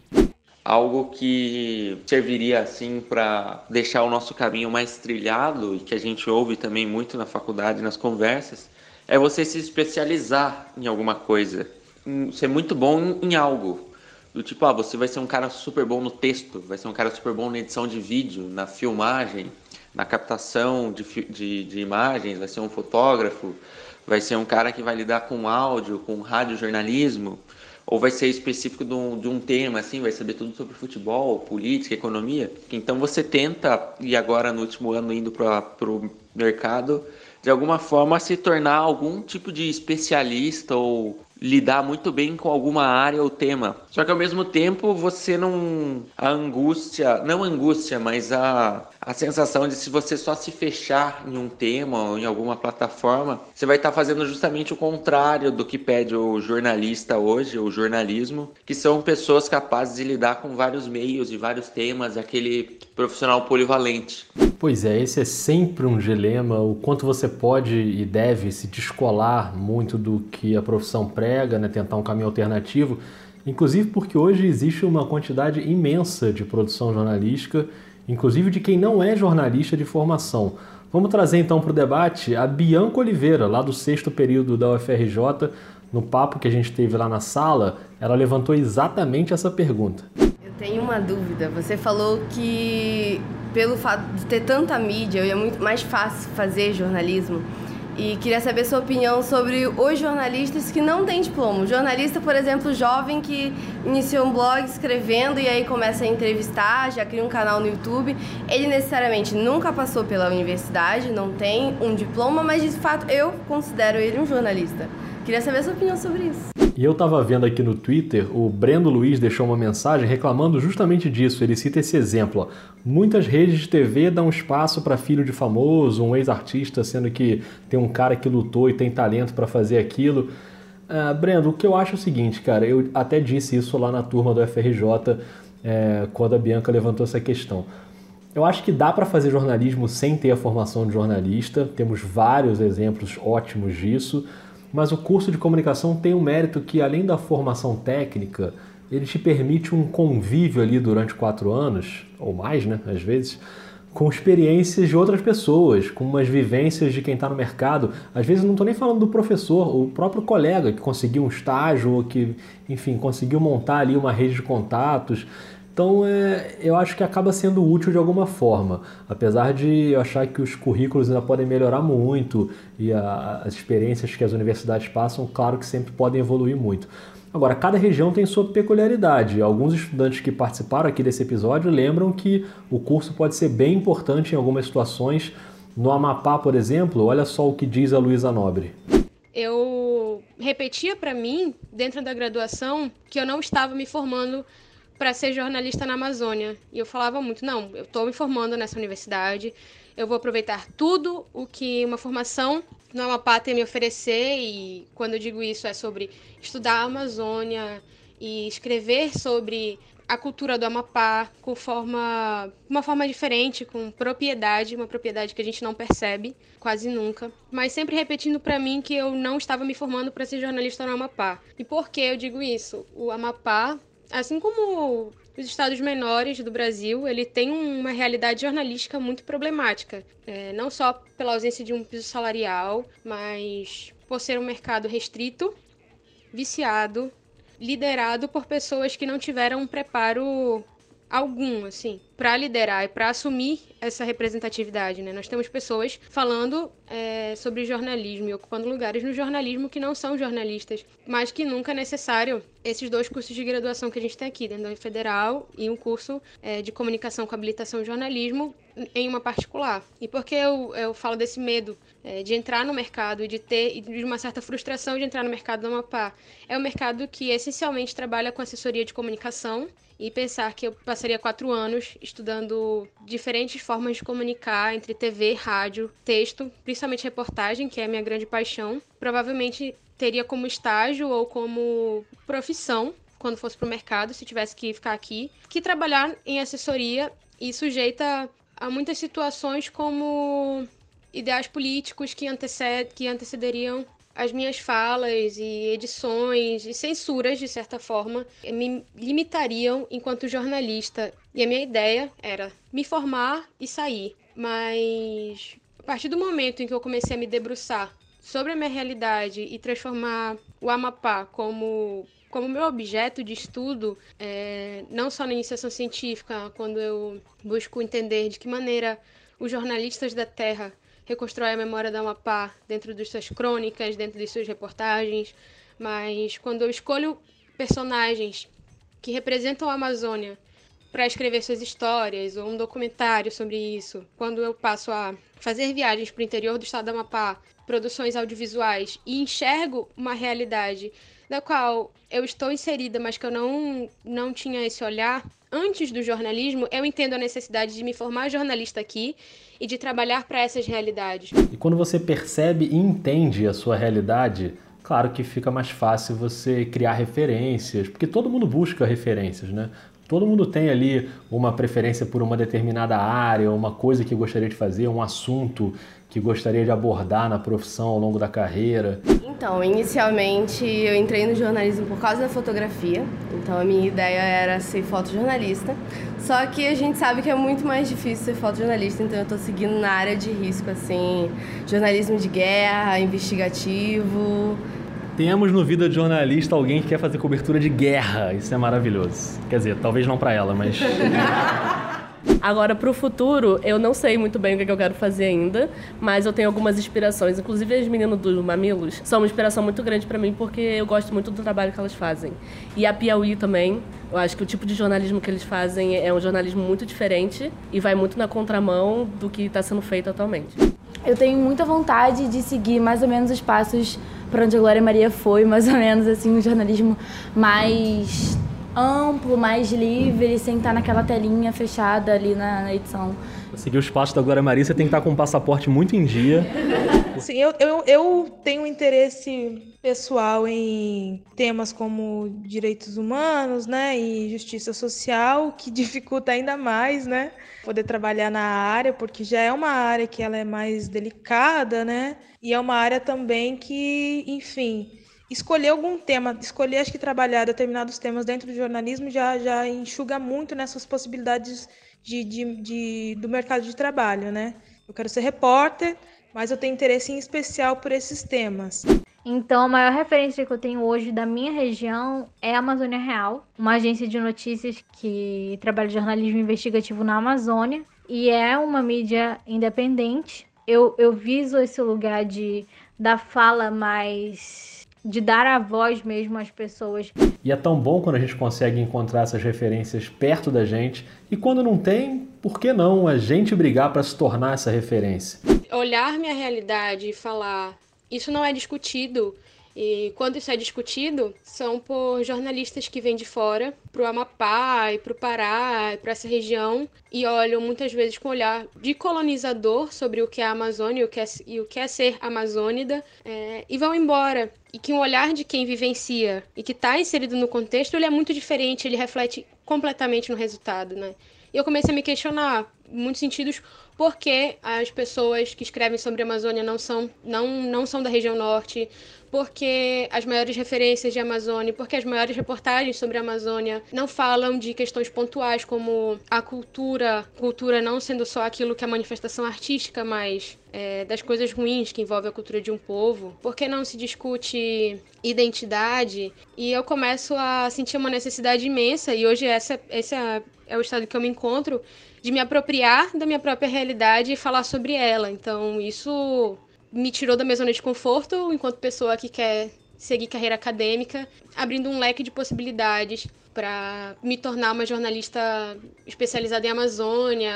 algo que serviria assim para deixar o nosso caminho mais trilhado e que a gente ouve também muito na faculdade, nas conversas, é você se especializar em alguma coisa, ser muito bom em algo. Do tipo, ah, você vai ser um cara super bom no texto, vai ser um cara super bom na edição de vídeo, na filmagem, na captação de, de, de imagens, vai ser um fotógrafo, vai ser um cara que vai lidar com áudio, com rádio jornalismo, ou vai ser específico de um, de um tema, assim, vai saber tudo sobre futebol, política, economia. Então você tenta, e agora no último ano indo para o mercado, de alguma forma se tornar algum tipo de especialista ou lidar muito bem com alguma área ou tema. Só que ao mesmo tempo você não. A angústia, não angústia, mas a, a sensação de se você só se fechar em um tema ou em alguma plataforma, você vai estar fazendo justamente o contrário do que pede o jornalista hoje, o jornalismo, que são pessoas capazes de lidar com vários meios e vários temas, aquele profissional polivalente. Pois é, esse é sempre um dilema, o quanto você pode e deve se descolar muito do que a profissão prega, né, tentar um caminho alternativo, inclusive porque hoje existe uma quantidade imensa de produção jornalística, inclusive de quem não é jornalista de formação. Vamos trazer então para o debate a Bianca Oliveira, lá do sexto período da UFRJ, no papo que a gente teve lá na sala, ela levantou exatamente essa pergunta. Eu tenho uma dúvida. Você falou que pelo fato de ter tanta mídia, é muito mais fácil fazer jornalismo. E queria saber sua opinião sobre os jornalistas que não têm diploma. O jornalista, por exemplo, jovem que iniciou um blog escrevendo e aí começa a entrevistar, já cria um canal no YouTube. Ele necessariamente nunca passou pela universidade, não tem um diploma, mas de fato eu considero ele um jornalista. Queria saber sua opinião sobre isso. E eu estava vendo aqui no Twitter, o Brendo Luiz deixou uma mensagem reclamando justamente disso. Ele cita esse exemplo. Ó. Muitas redes de TV dão espaço para filho de famoso, um ex-artista, sendo que tem um cara que lutou e tem talento para fazer aquilo. Uh, Brendo, o que eu acho é o seguinte, cara, eu até disse isso lá na turma do FRJ é, quando a Bianca levantou essa questão. Eu acho que dá para fazer jornalismo sem ter a formação de jornalista, temos vários exemplos ótimos disso. Mas o curso de comunicação tem um mérito que, além da formação técnica, ele te permite um convívio ali durante quatro anos, ou mais, né, às vezes, com experiências de outras pessoas, com umas vivências de quem está no mercado. Às vezes não estou nem falando do professor, o próprio colega que conseguiu um estágio ou que, enfim, conseguiu montar ali uma rede de contatos. Então, é, eu acho que acaba sendo útil de alguma forma, apesar de eu achar que os currículos ainda podem melhorar muito e a, as experiências que as universidades passam, claro que sempre podem evoluir muito. Agora, cada região tem sua peculiaridade. Alguns estudantes que participaram aqui desse episódio lembram que o curso pode ser bem importante em algumas situações. No Amapá, por exemplo, olha só o que diz a Luísa Nobre. Eu repetia para mim, dentro da graduação, que eu não estava me formando para ser jornalista na Amazônia. E eu falava muito: não, eu estou me formando nessa universidade, eu vou aproveitar tudo o que uma formação no Amapá tem me oferecer. E quando eu digo isso, é sobre estudar a Amazônia e escrever sobre a cultura do Amapá com forma, uma forma diferente, com propriedade, uma propriedade que a gente não percebe quase nunca, mas sempre repetindo para mim que eu não estava me formando para ser jornalista no Amapá. E por que eu digo isso? O Amapá, assim como os estados menores do Brasil, ele tem uma realidade jornalística muito problemática, é, não só pela ausência de um piso salarial, mas por ser um mercado restrito, viciado liderado por pessoas que não tiveram um preparo algum, assim, para liderar e para assumir essa representatividade, né? Nós temos pessoas falando é, sobre jornalismo e ocupando lugares no jornalismo que não são jornalistas, mas que nunca é necessário esses dois cursos de graduação que a gente tem aqui, dentro da Federal e um curso é, de comunicação com habilitação em jornalismo em uma particular. E por que eu, eu falo desse medo é, de entrar no mercado e de ter de uma certa frustração de entrar no mercado do Amapá? É um mercado que essencialmente trabalha com assessoria de comunicação e pensar que eu passaria quatro anos estudando diferentes formas de comunicar entre TV, rádio, texto, principalmente reportagem, que é a minha grande paixão. Provavelmente teria como estágio ou como profissão quando fosse para o mercado, se tivesse que ficar aqui, que trabalhar em assessoria e sujeita a muitas situações como ideais políticos que, anteced que antecederiam as minhas falas e edições e censuras, de certa forma, me limitariam enquanto jornalista. E a minha ideia era me formar e sair. Mas a partir do momento em que eu comecei a me debruçar sobre a minha realidade e transformar o Amapá como como meu objeto de estudo, é, não só na iniciação científica, quando eu busco entender de que maneira os jornalistas da Terra reconstrói a memória da Amapá dentro de suas crônicas, dentro de suas reportagens, mas quando eu escolho personagens que representam a Amazônia para escrever suas histórias ou um documentário sobre isso, quando eu passo a fazer viagens para o interior do estado da Amapá, produções audiovisuais e enxergo uma realidade da qual eu estou inserida, mas que eu não, não tinha esse olhar antes do jornalismo, eu entendo a necessidade de me formar jornalista aqui e de trabalhar para essas realidades. E quando você percebe e entende a sua realidade, claro que fica mais fácil você criar referências, porque todo mundo busca referências, né? Todo mundo tem ali uma preferência por uma determinada área, uma coisa que gostaria de fazer, um assunto que gostaria de abordar na profissão ao longo da carreira? Então, inicialmente eu entrei no jornalismo por causa da fotografia, então a minha ideia era ser fotojornalista. Só que a gente sabe que é muito mais difícil ser fotojornalista, então eu estou seguindo na área de risco, assim, jornalismo de guerra, investigativo. Temos no Vida de Jornalista alguém que quer fazer cobertura de guerra, isso é maravilhoso. Quer dizer, talvez não para ela, mas. Agora, para o futuro, eu não sei muito bem o que, eu quero fazer ainda, mas eu tenho algumas inspirações. Inclusive, as meninas do Mamilos são uma inspiração muito grande para mim, porque eu gosto muito do trabalho que elas fazem. E a Piauí também. Eu acho que o tipo de jornalismo que eles fazem é um jornalismo muito diferente e vai muito na contramão do que está sendo feito atualmente. Eu tenho muita vontade de seguir mais ou menos os passos para onde a Glória Maria foi, mais ou menos assim, um jornalismo mais amplo, mais livre, sem estar naquela telinha fechada ali na, na edição. Pra seguir os passos da Glória Maria, você tem que estar com um passaporte muito em dia. Sim, eu, eu, eu tenho interesse pessoal em temas como direitos humanos, né, e justiça social, que dificulta ainda mais, né, poder trabalhar na área, porque já é uma área que ela é mais delicada, né, e é uma área também que, enfim, escolher algum tema, escolher acho que trabalhar determinados temas dentro do jornalismo já, já enxuga muito nessas possibilidades de, de, de, do mercado de trabalho, né? Eu quero ser repórter, mas eu tenho interesse em especial por esses temas. Então, a maior referência que eu tenho hoje da minha região é a Amazônia Real, uma agência de notícias que trabalha jornalismo investigativo na Amazônia e é uma mídia independente. Eu, eu viso esse lugar de da fala mais de dar a voz mesmo às pessoas. E é tão bom quando a gente consegue encontrar essas referências perto da gente e quando não tem, por que não a gente brigar para se tornar essa referência? Olhar minha realidade e falar, isso não é discutido E quando isso é discutido, são por jornalistas que vêm de fora, para o Amapá e para o Pará, para essa região, e olham muitas vezes com olhar de colonizador sobre o que é a Amazônia e o que é, e o que é ser amazônida, é, e vão embora. E que um olhar de quem vivencia e que está inserido no contexto, ele é muito diferente, ele reflete completamente no resultado, né? E eu comecei a me questionar, em muitos sentidos, por que as pessoas que escrevem sobre a Amazônia não são, não, não são da região norte, porque as maiores referências de Amazônia, porque as maiores reportagens sobre a Amazônia não falam de questões pontuais como a cultura, cultura não sendo só aquilo que é manifestação artística, mas é, das coisas ruins que envolvem a cultura de um povo? Por que não se discute identidade? E eu começo a sentir uma necessidade imensa, e hoje essa, esse é, é o estado que eu me encontro, de me apropriar da minha própria realidade e falar sobre ela. Então, isso me tirou da minha zona de conforto enquanto pessoa que quer seguir carreira acadêmica, abrindo um leque de possibilidades para me tornar uma jornalista especializada em Amazônia,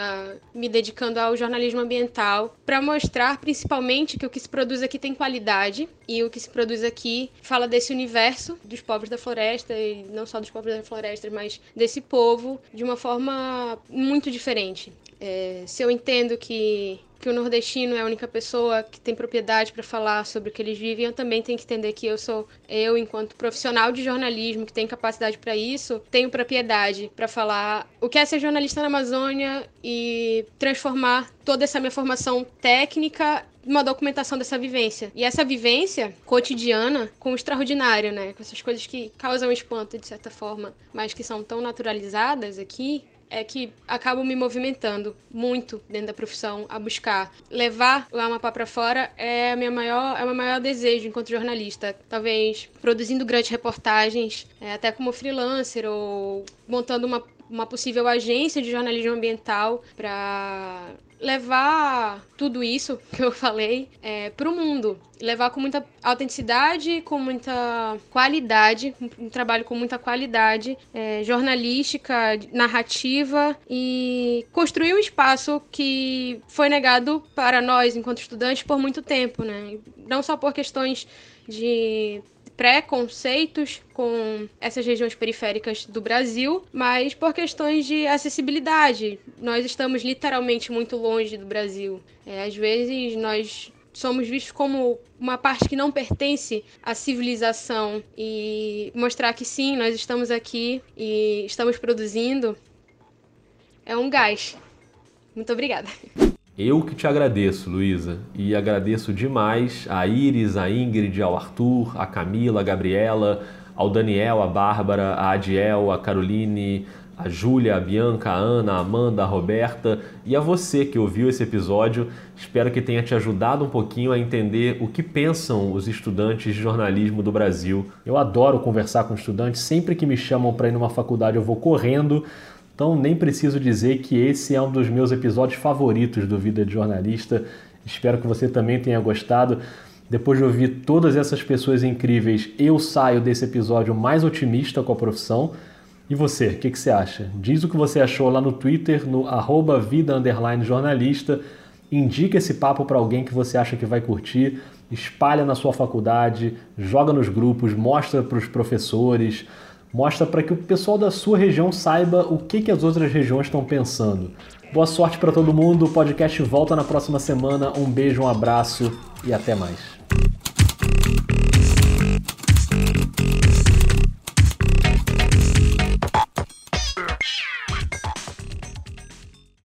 me dedicando ao jornalismo ambiental, para mostrar principalmente que o que se produz aqui tem qualidade e o que se produz aqui fala desse universo dos povos da floresta e não só dos povos da floresta, mas desse povo de uma forma muito diferente. É, se eu entendo que que o nordestino é a única pessoa que tem propriedade para falar sobre o que eles vivem, eu também tenho que entender que eu sou eu, enquanto profissional de jornalismo que tem capacidade para isso, tenho propriedade para falar o que é ser jornalista na Amazônia e transformar toda essa minha formação técnica uma documentação dessa vivência. E essa vivência cotidiana com o extraordinário, né? Com essas coisas que causam espanto de certa forma, mas que são tão naturalizadas aqui, é que acabo me movimentando muito dentro da profissão a buscar levar o Amapá para fora é a minha maior é o meu maior desejo enquanto jornalista. Talvez produzindo grandes reportagens é, até como freelancer ou montando uma uma possível agência de jornalismo ambiental para levar tudo isso que eu falei é, para o mundo. Levar com muita autenticidade, com muita qualidade, um trabalho com muita qualidade é, jornalística, narrativa e construir um espaço que foi negado para nós, enquanto estudantes, por muito tempo, né? Não só por questões de preconceitos com essas regiões periféricas do Brasil, mas por questões de acessibilidade. Nós estamos literalmente muito longe do Brasil. É, às vezes nós somos vistos como uma parte que não pertence à civilização e mostrar que sim, nós estamos aqui e estamos produzindo é um gás. Muito obrigada. Eu que te agradeço, Luísa, e agradeço demais a Iris, a Ingrid, ao Arthur, a Camila, a Gabriela, ao Daniel, a Bárbara, a Adiel, a Caroline, a Júlia, a Bianca, a Ana, a Amanda, a Roberta e a você que ouviu esse episódio. Espero que tenha te ajudado um pouquinho a entender o que pensam os estudantes de jornalismo do Brasil. Eu adoro conversar com estudantes, sempre que me chamam para ir numa faculdade eu vou correndo então nem preciso dizer que esse é um dos meus episódios favoritos do Vida de Jornalista. Espero que você também tenha gostado. Depois de ouvir todas essas pessoas incríveis, eu saio desse episódio mais otimista com a profissão. E você, o que, que, você acha? Diz o que você achou lá no Twitter, no arroba vida jornalista. Indica esse papo para alguém que você acha que vai curtir. Espalha na sua faculdade, joga nos grupos, mostra para os professores Mostra para que o pessoal da sua região saiba o que, que as outras regiões estão pensando. Boa sorte para todo mundo. O podcast volta na próxima semana. Um beijo, um abraço e até mais.